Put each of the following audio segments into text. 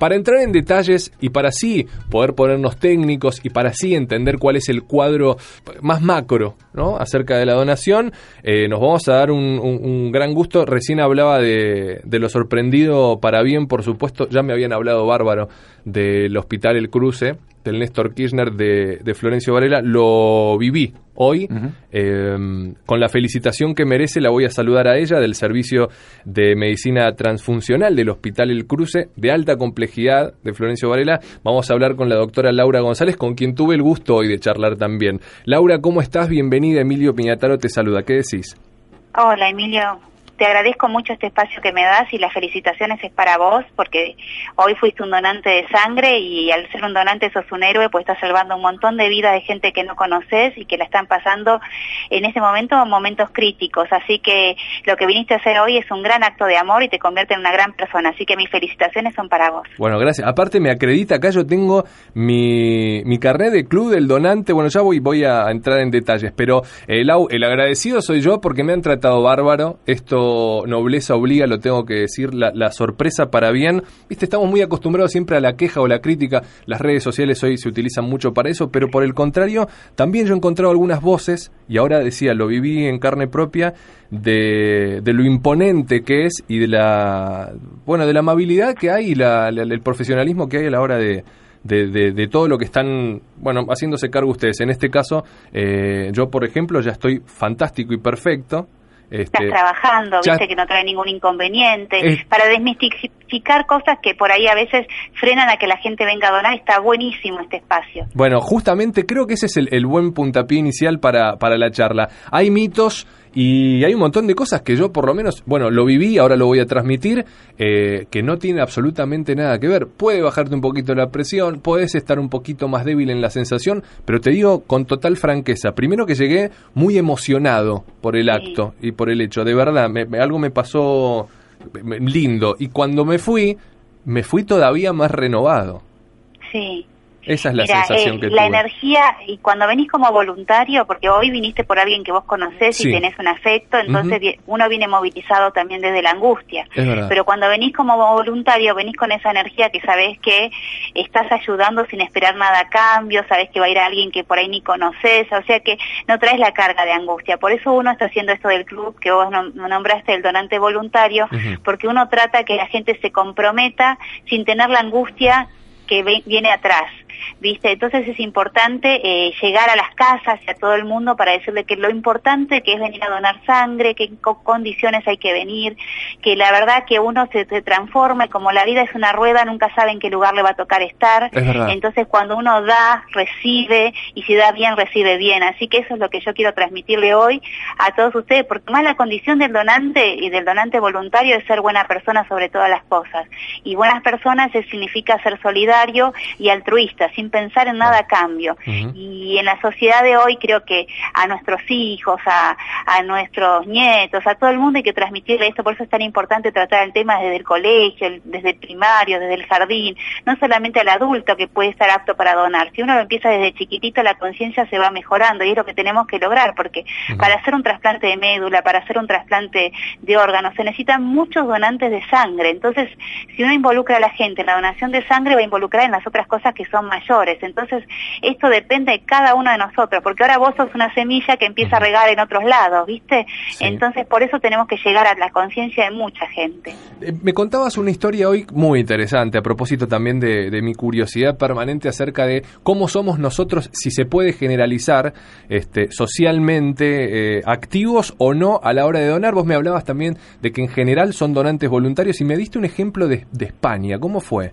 Para entrar en detalles y para así poder ponernos técnicos y para así entender cuál es el cuadro más macro ¿no? acerca de la donación, eh, nos vamos a dar un, gran gusto. Recién hablaba de, lo sorprendido para bien, por supuesto, ya me habían hablado bárbaro del Hospital El Cruce, del Néstor Kirchner de, de Florencio Varela, lo viví hoy. Em, con la felicitación que merece, la voy a saludar a ella del Servicio de Medicina Transfuncional del Hospital El Cruce, de alta complejidad de Florencio Varela. Vamos a hablar con la doctora Laura González, con quien tuve el gusto hoy de charlar también. Laura, ¿cómo estás? Bienvenida. Emilio Piñataro te saluda. ¿Qué decís? Hola, Emilio te agradezco mucho este espacio que me das y las felicitaciones es para vos porque hoy fuiste un donante de sangre y al ser un donante sos un héroe pues estás salvando un montón de vidas de gente que no conoces y que la están pasando en ese momento momentos críticos. Así que lo que viniste a hacer hoy es un gran acto de amor y te convierte en una gran persona. Así que mis felicitaciones son para vos. Bueno, gracias. Aparte me acredita, acá yo tengo mi, mi carnet de club del donante. Bueno, ya voy, voy a entrar en detalles, pero el, el agradecido soy yo porque me han tratado bárbaro. Esto nobleza obliga, lo tengo que decir, la, sorpresa para bien. Viste, estamos muy acostumbrados siempre a la queja o la crítica. Las redes sociales hoy se utilizan mucho para eso, pero por el contrario, también yo he encontrado algunas voces, y ahora decía, lo viví en carne propia, de, lo imponente que es y de la, bueno, de la amabilidad que hay y el profesionalismo que hay a la hora de, de, todo lo que están, bueno, haciéndose cargo ustedes. En este caso, eh, yo, por ejemplo, ya estoy fantástico y perfecto. Estás este, trabajando, viste que no trae ningún inconveniente. Para desmistificar cosas que por ahí a veces frenan a que la gente venga a donar, está buenísimo este espacio. Bueno, justamente creo que ese es el, el buen puntapié inicial para, para la charla. Hay mitos y hay un montón de cosas que yo por lo menos, bueno, lo viví, ahora lo voy a transmitir, eh, que no tiene absolutamente nada que ver. Puede bajarte un poquito la presión, puedes estar un poquito más débil en la sensación, pero te digo con total franqueza, primero que llegué muy emocionado por el acto y por el hecho, de verdad, algo me pasó lindo y cuando me fui, me fui todavía más renovado. Sí. Esa es la sensación eh, que La energía, y cuando venís como voluntario, porque hoy viniste por alguien que vos conocés y tenés un afecto, entonces uno viene movilizado también desde la angustia. Pero cuando venís como voluntario, venís con esa energía que sabés que estás ayudando sin esperar nada a cambio, sabés que va a ir a alguien que por ahí ni conoces, o sea que no traes la carga de angustia. Por eso uno está haciendo esto del club, que vos nombraste el donante voluntario, porque uno trata que la gente se comprometa sin tener la angustia que viene atrás. ¿Viste? Entonces es importante eh, llegar a las casas y a todo el mundo para decirle que lo importante que es venir a donar sangre, que en condiciones hay que venir, que la verdad que uno se, se transforma, como la vida es una rueda, nunca sabe en qué lugar le va a tocar estar, entonces cuando uno da, recibe, y si da bien, recibe bien, así que eso es lo que yo quiero transmitirle hoy a todos ustedes, porque más la condición del donante y del donante voluntario es ser buena persona sobre todas las cosas, y buenas personas significa ser solidario y altruista, sin pensar en nada a cambio. Y en la sociedad de hoy creo que a nuestros hijos, a, a nuestros nietos, a todo el mundo hay que transmitirle esto, por eso es tan importante tratar el tema desde el colegio, desde el primario, desde el jardín, no solamente al adulto que puede estar apto para donar. Si uno lo empieza desde chiquitito, la conciencia se va mejorando y es lo que tenemos que lograr, porque para hacer un trasplante de médula, para hacer un trasplante de órganos, se necesitan muchos donantes de sangre. Entonces, si uno involucra a la gente en la donación de sangre, va a involucrar en las otras cosas que son mayores. Entonces, esto depende de cada uno de nosotros, porque ahora vos sos una semilla que empieza a regar en otros lados, ¿viste? Entonces, por eso tenemos que llegar a la conciencia de mucha gente. Eh, me contabas una historia hoy muy interesante, a propósito también de, mi curiosidad permanente acerca de cómo somos nosotros, si se puede generalizar, este, socialmente eh, activos o no a la hora de donar. Vos me hablabas también de que en general son donantes voluntarios y me diste un ejemplo de, de España. ¿Cómo fue?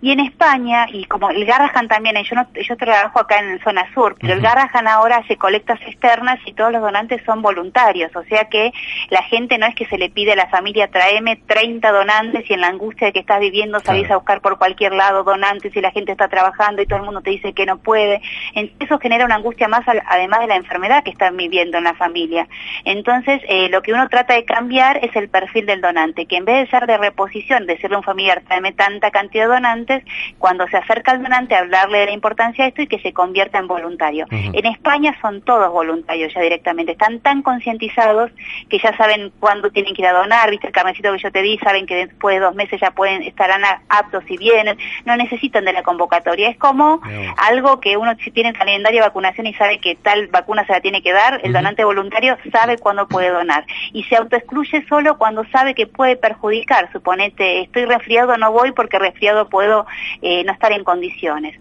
Y en España, y como el Garrahan también, yo, no, yo trabajo acá en zona sur, pero el Garrahan ahora hace colectas externas y todos los donantes son voluntarios, o sea que la gente no es que se le pide a la familia, traeme 30 donantes y en la angustia de que estás viviendo salís a buscar por cualquier lado donantes y la gente está trabajando y todo el mundo te dice que no puede. Eso genera una angustia más además de la enfermedad que están viviendo en la familia. Entonces, eh, lo que uno trata de cambiar es el perfil del donante, que en vez de ser de reposición, decirle a un familiar, tráeme tanta cantidad de donantes, meses, cuando se acerca al donante, hablarle de la importancia de esto y que se convierta en voluntario. En España son todos voluntarios ya directamente, están tan concientizados que ya saben cuándo tienen que ir a donar, viste el carnecito que yo te di, saben que después de dos meses ya pueden estarán aptos y vienen, no necesitan de la convocatoria, es como algo que uno si tiene calendario de vacunación y sabe que tal vacuna se la tiene que dar, el donante voluntario sabe cuándo puede donar. Y se autoexcluye solo cuando sabe que puede perjudicar, suponete estoy resfriado no voy porque resfriado puedo eh, no estar en condiciones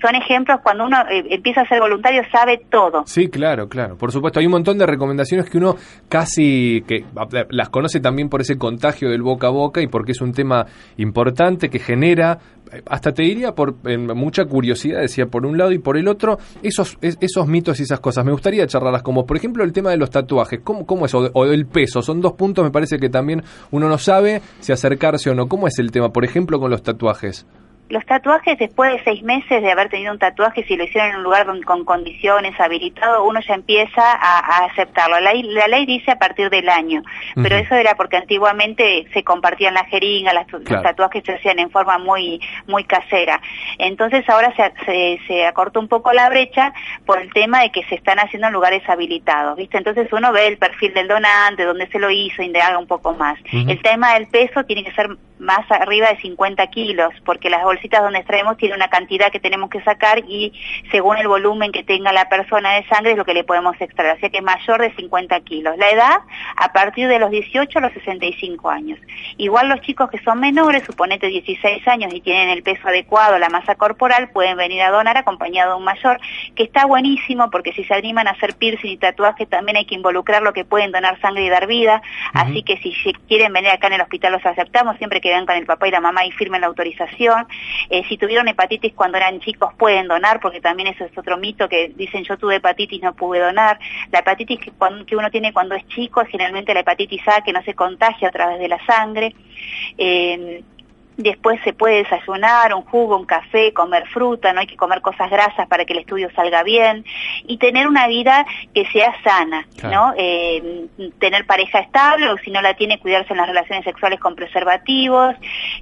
son ejemplos cuando uno eh, empieza a ser voluntario sabe todo. Sí, claro, claro. Por supuesto, hay un montón de recomendaciones que uno casi que las conoce también por ese contagio del boca a boca y porque es un tema importante que genera eh, hasta te diría por mucha curiosidad, decía por un lado y por el otro, esos, esos mitos y esas cosas. Me gustaría charlarlas, como por ejemplo el tema de los tatuajes. ¿Cómo, cómo es? O, o el peso. Son dos puntos, me parece que también uno no sabe si acercarse o no. ¿Cómo es el tema, por ejemplo, con los tatuajes? Los tatuajes, después de seis meses de haber tenido un tatuaje, si lo hicieron en un lugar con condiciones, habilitado, uno ya empieza a, aceptarlo. La, la, ley dice a partir del año, pero eso era porque antiguamente se compartían las jeringas, los tatuajes se hacían en forma muy muy casera. Entonces ahora se, se, acortó un poco la brecha por el tema de que se están haciendo en lugares habilitados, ¿viste? Entonces uno ve el perfil del donante, dónde se lo hizo, indaga un poco más. El tema del peso tiene que ser más arriba de 50 kilos, porque las bolsitas donde extraemos tiene una cantidad que tenemos que sacar y según el volumen que tenga la persona de sangre es lo que le podemos extraer, así que mayor de 50 kilos. La edad a partir de los 18 a los 65 años. Igual los chicos que son menores, suponete 16 años y tienen el peso adecuado, la masa corporal, pueden venir a donar acompañado de un mayor, que está buenísimo porque si se animan a hacer piercing y tatuaje también hay que involucrar lo que pueden donar sangre y dar vida, así que si quieren venir acá en el hospital los aceptamos siempre que vengan con el papá y la mamá y firmen la autorización. Eh, si tuvieron hepatitis cuando eran chicos pueden donar, porque también eso es otro mito que dicen yo tuve hepatitis no pude donar. La hepatitis que, que uno tiene cuando es chico es generalmente la hepatitis A que no se contagia a través de la sangre. Eh, Después se puede desayunar, un jugo, un café, comer fruta, no hay que comer cosas grasas para que el estudio salga bien y tener una vida que sea sana, ¿no? Eh, tener pareja estable o si no la tiene, cuidarse en las relaciones sexuales con preservativos.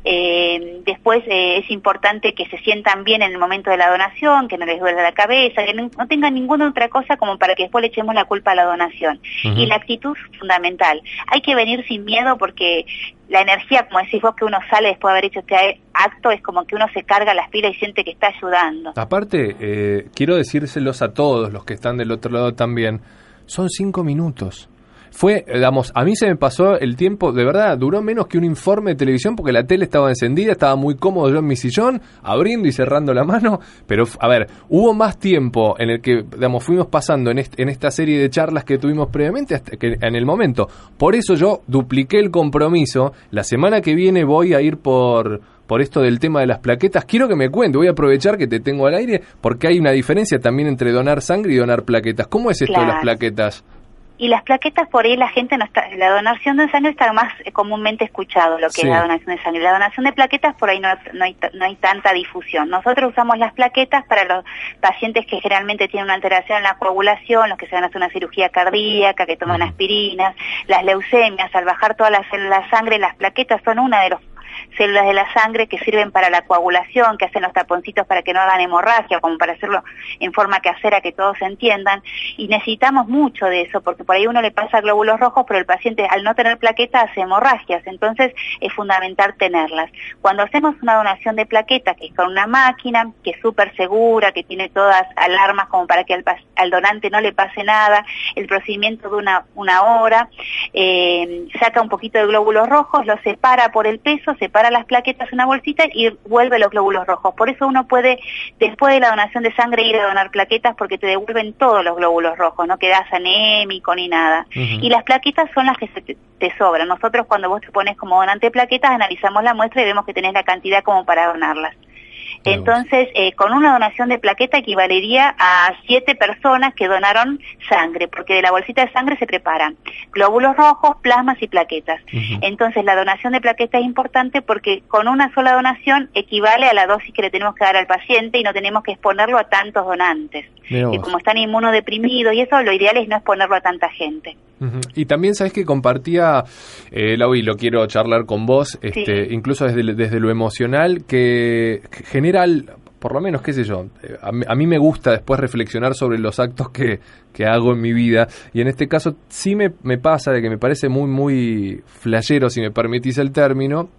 Eh, después eh, es importante que se sientan bien en el momento de la donación, que no les duele la cabeza, que no, tengan ninguna otra cosa como para que después le echemos la culpa a la donación. Y la actitud fundamental. Hay que venir sin miedo porque la energía, como decís vos, que uno sale después de haber hecho este acto, es como que uno se carga las pilas y siente que está ayudando. Aparte, eh, quiero decírselos a todos los que están del otro lado también, son cinco minutos fue, digamos, a mí se me pasó el tiempo, de verdad, duró menos que un informe de televisión porque la tele estaba encendida, estaba muy cómodo yo en mi sillón, abriendo y cerrando la mano, pero a ver, hubo más tiempo en el que, digamos, fuimos pasando en, en esta serie de charlas que tuvimos previamente hasta que en el momento. Por eso yo dupliqué el compromiso, la semana que viene voy a ir por por esto del tema de las plaquetas. Quiero que me cuente, voy a aprovechar que te tengo al aire, porque hay una diferencia también entre donar sangre y donar plaquetas. ¿Cómo es esto de las plaquetas? Y las plaquetas por ahí la gente no está, la donación de sangre está más eh, comúnmente escuchado lo que es la donación de sangre. La donación de plaquetas por ahí no, no, hay, no hay tanta difusión. Nosotros usamos las plaquetas para los pacientes que generalmente tienen una alteración en la coagulación, los que se van a hacer una cirugía cardíaca, que toman aspirinas, las leucemias, al bajar toda la, la sangre, las plaquetas son una de los células de la sangre que sirven para la coagulación, que hacen los taponcitos para que no hagan hemorragia, como para hacerlo en forma casera que todos entiendan. Y necesitamos mucho de eso, porque por ahí uno le pasa glóbulos rojos, pero el paciente al no tener plaquetas hace hemorragias, entonces es fundamental tenerlas. Cuando hacemos una donación de plaquetas, que es con una máquina, que es súper segura, que tiene todas alarmas como para que al, donante no le pase nada, el procedimiento de una, una hora, eh, saca un poquito de glóbulos rojos, lo separa por el peso, separa las plaquetas en una bolsita y vuelve los glóbulos rojos. Por eso uno puede, después de la donación de sangre, ir a donar plaquetas porque te devuelven todos los glóbulos rojos, no quedas anémico ni nada. Y las plaquetas son las que te, te, sobran. Nosotros cuando vos te pones como donante de plaquetas, analizamos la muestra y vemos que tenés la cantidad como para donarlas. Entonces, eh, con una donación de plaqueta equivalería a siete personas que donaron sangre, porque de la bolsita de sangre se preparan glóbulos rojos, plasmas y plaquetas. Entonces, la donación de plaqueta es importante porque con una sola donación equivale a la dosis que le tenemos que dar al paciente y no tenemos que exponerlo a tantos donantes. Y como están inmunodeprimidos y eso, lo ideal es no exponerlo a tanta gente. Y también sabes que compartía, eh, Lau, y lo quiero charlar con vos, este, incluso desde, desde lo emocional, que por lo menos, qué sé yo, eh, a, mí me gusta después reflexionar sobre los actos que, que, hago en mi vida, y en este caso sí me, pasa de que me parece muy, muy flashero, si me permitís el término,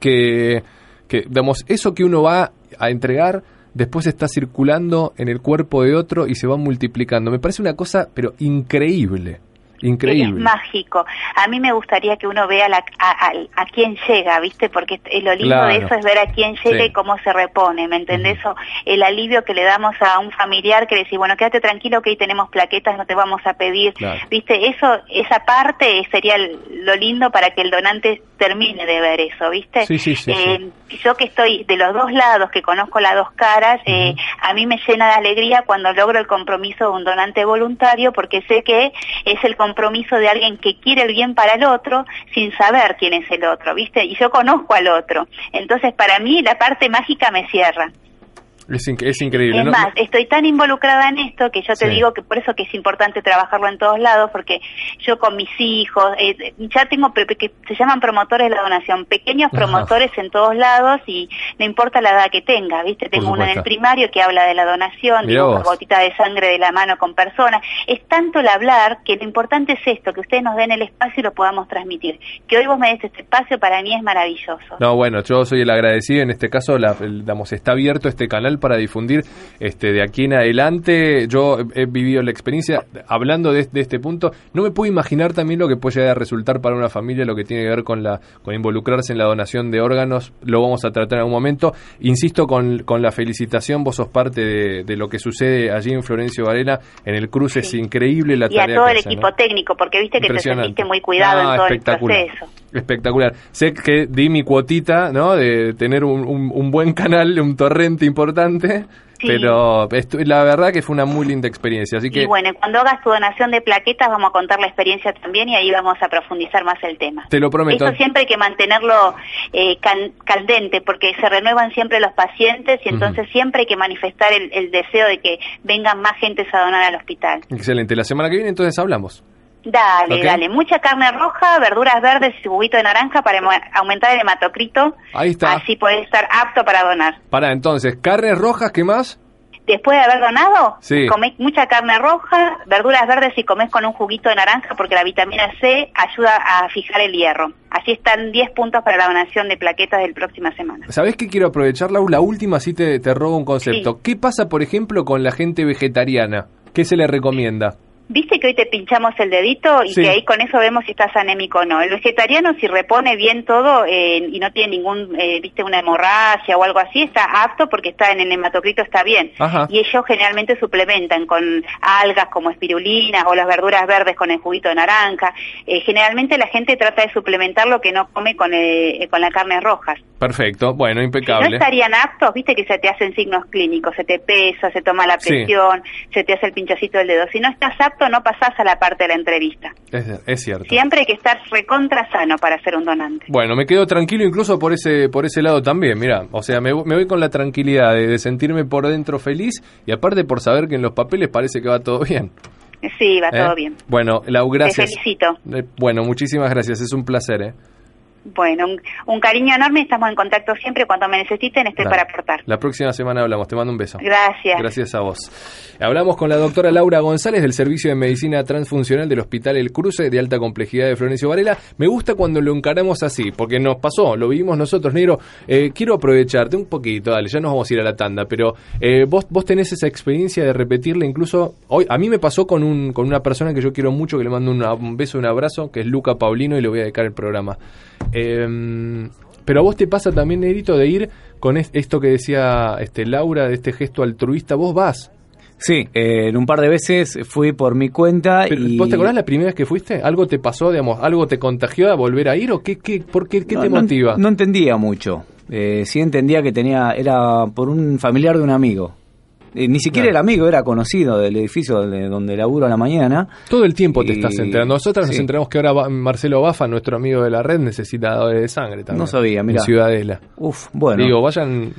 que, que, digamos, eso que uno va a entregar después está circulando en el cuerpo de otro y se va multiplicando. Me parece una cosa, pero increíble. Increíble. Es mágico. A mí me gustaría que uno vea la, a, quién llega, ¿viste? Porque lo lindo de eso es ver a quién llega y cómo se repone, ¿me entendés? el alivio que le damos a un familiar que le dice, bueno, quédate tranquilo que hoy tenemos plaquetas, no te vamos a pedir, ¿viste? Eso, esa parte sería lo lindo para que el donante termine de ver eso, ¿viste? Sí, sí, sí, eh, yo que estoy de los dos lados, que conozco las dos caras, eh, a mí me llena de alegría cuando logro el compromiso de un donante voluntario porque sé que es el compromiso de alguien que quiere el bien para el otro sin saber quién es el otro, ¿viste? Y yo conozco al otro. Entonces, para mí, la parte mágica me cierra. Es, increíble. Es más, estoy tan involucrada en esto que yo te digo que por eso que es importante trabajarlo en todos lados, porque yo con mis hijos, eh, ya tengo que se llaman promotores de la donación, pequeños promotores en todos lados y no importa la edad que tenga, ¿viste? Tengo uno en el primario que habla de la donación, de una gotita de sangre de la mano con personas. Es tanto el hablar que lo importante es esto, que ustedes nos den el espacio y lo podamos transmitir. Que hoy vos me des este espacio para mí es maravilloso. No, bueno, yo soy el agradecido, en este caso, la, está abierto este canal para difundir este, de aquí en adelante. Yo he, vivido la experiencia, hablando de, este punto, no me puedo imaginar también lo que puede llegar a resultar para una familia, lo que tiene que ver con, la, con involucrarse en la donación de órganos, lo vamos a tratar en algún momento. Insisto con, con la felicitación, vos sos parte de, lo que sucede allí en Florencio Varela, en el cruce, es increíble la tarea. Y a todo el equipo técnico, porque viste que te sentiste muy cuidado en todo el proceso. Espectacular. Sé que di mi cuotita, ¿no? De tener un, un buen canal, un torrente importante pero la verdad que fue una muy linda experiencia. Así que... Y bueno, cuando hagas tu donación de plaquetas vamos a contar la experiencia también y ahí vamos a profundizar más el tema. Te lo prometo. Esto siempre hay que mantenerlo eh, caldente porque se renuevan siempre los pacientes y entonces siempre hay que manifestar el, deseo de que vengan más gentes a donar al hospital. Excelente. La semana que viene entonces hablamos. Dale, dale. Mucha carne roja, verduras verdes y juguito de naranja para aumentar el hematocrito. Ahí está. Así puedes estar apto para donar. Para entonces, carnes rojas, ¿qué más? Después de haber donado, comés mucha carne roja, verduras verdes y comés con un juguito de naranja porque la vitamina C ayuda a fijar el hierro. Así están 10 puntos para la donación de plaquetas del próxima semana. ¿Sabés qué quiero aprovechar, Lau? La última sí te, te robo un concepto. ¿Qué pasa, por ejemplo, con la gente vegetariana? ¿Qué se le recomienda? Viste que hoy te pinchamos el dedito y que ahí con eso vemos si estás anémico o no. El vegetariano si repone bien todo eh, y no tiene ningún, eh, viste, una hemorragia o algo así, está apto porque está en el hematocrito, está bien. Y ellos generalmente suplementan con algas como espirulina o las verduras verdes con el juguito de naranja. Eh, generalmente la gente trata de suplementar lo que no come con, con las carnes rojas. Perfecto, bueno, impecable. no estarían aptos, viste que se te hacen signos clínicos, se te pesa, se toma la presión, se te hace el pinchacito del dedo. Si no estás apto, no pasás a la parte de la entrevista. Es, cierto. Siempre hay que estar recontra sano para ser un donante. Bueno, me quedo tranquilo incluso por ese por ese lado también, mira, o sea, me, voy con la tranquilidad de, sentirme por dentro feliz y aparte por saber que en los papeles parece que va todo bien. Sí, va todo ¿Eh? bien. Bueno, Lau, gracias. Te felicito. Eh, bueno, muchísimas gracias, es un placer, ¿eh? Bueno, un, cariño enorme, estamos en contacto siempre, cuando me necesiten estoy para aportar. La próxima semana hablamos, te mando un beso. Gracias. Gracias a vos. Hablamos con la doctora Laura González del Servicio de Medicina Transfuncional del Hospital El Cruce de Alta Complejidad de Florencio Varela. Me gusta cuando lo encaramos así, porque nos pasó, lo vivimos nosotros, Negro. Eh, quiero aprovecharte un poquito, dale, ya nos vamos a ir a la tanda, pero eh, vos, vos tenés esa experiencia de repetirle incluso, hoy a mí me pasó con, un, con una persona que yo quiero mucho, que le mando un beso, un abrazo, que es Luca Paulino y le voy a dedicar el programa. Eh, pero a vos te pasa también, Negrito, de ir con esto que decía este Laura, de este gesto altruista, vos vas. Sí, eh, en un par de veces fui por mi cuenta y... ¿Vos te acordás la primera vez que fuiste? ¿Algo te pasó, digamos, algo te contagió a volver a ir o qué, qué, por qué, qué te motiva? No, entendía mucho. Eh, sí entendía que tenía era por un familiar de un amigo. Eh, ni siquiera era amigo, era conocido del edificio donde, donde laburo a la mañana. Todo el tiempo te estás enterando. Nosotros nos enteramos que ahora Marcelo Bafa, nuestro amigo de la red, necesita de sangre también. No sabía, mira. Ciudadela. Uf, bueno. Digo, vayan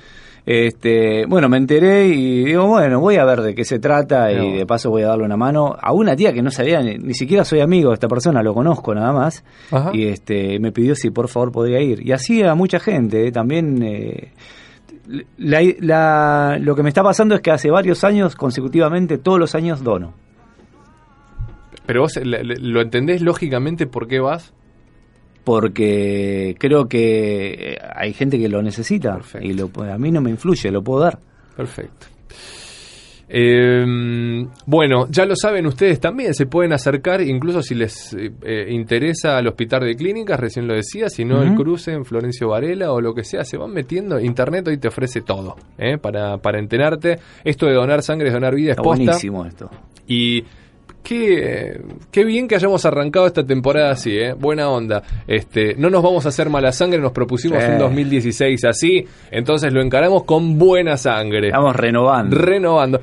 este, bueno, me enteré y digo, bueno, voy a ver de qué se trata y de paso voy a darle una mano a una tía que no sabía, ni, siquiera soy amigo de esta persona, lo conozco nada más. Y este, me pidió si por favor podía ir. Y así a mucha gente, eh, también... Eh, lo que me está pasando es que hace varios años consecutivamente, todos los años dono. Pero vos lo entendés lógicamente por qué vas porque creo que hay gente que lo necesita y lo, a mí no me influye, lo puedo dar. Perfecto. Em, bueno, ya lo saben ustedes también, se pueden acercar, incluso si les eh, interesa al hospital de clínicas, recién lo decía, si no el cruce en Florencio Varela o lo que sea, se van metiendo. Internet hoy te ofrece todo ¿eh? para, para enterarte. Esto de donar sangre es donar vida, es buenísimo esto. Y Qué, qué, bien que hayamos arrancado esta temporada así, ¿eh? Buena onda. Este, no nos vamos a hacer mala sangre, nos propusimos un 2016 así, entonces lo encaramos con buena sangre. Estamos renovando. Renovando.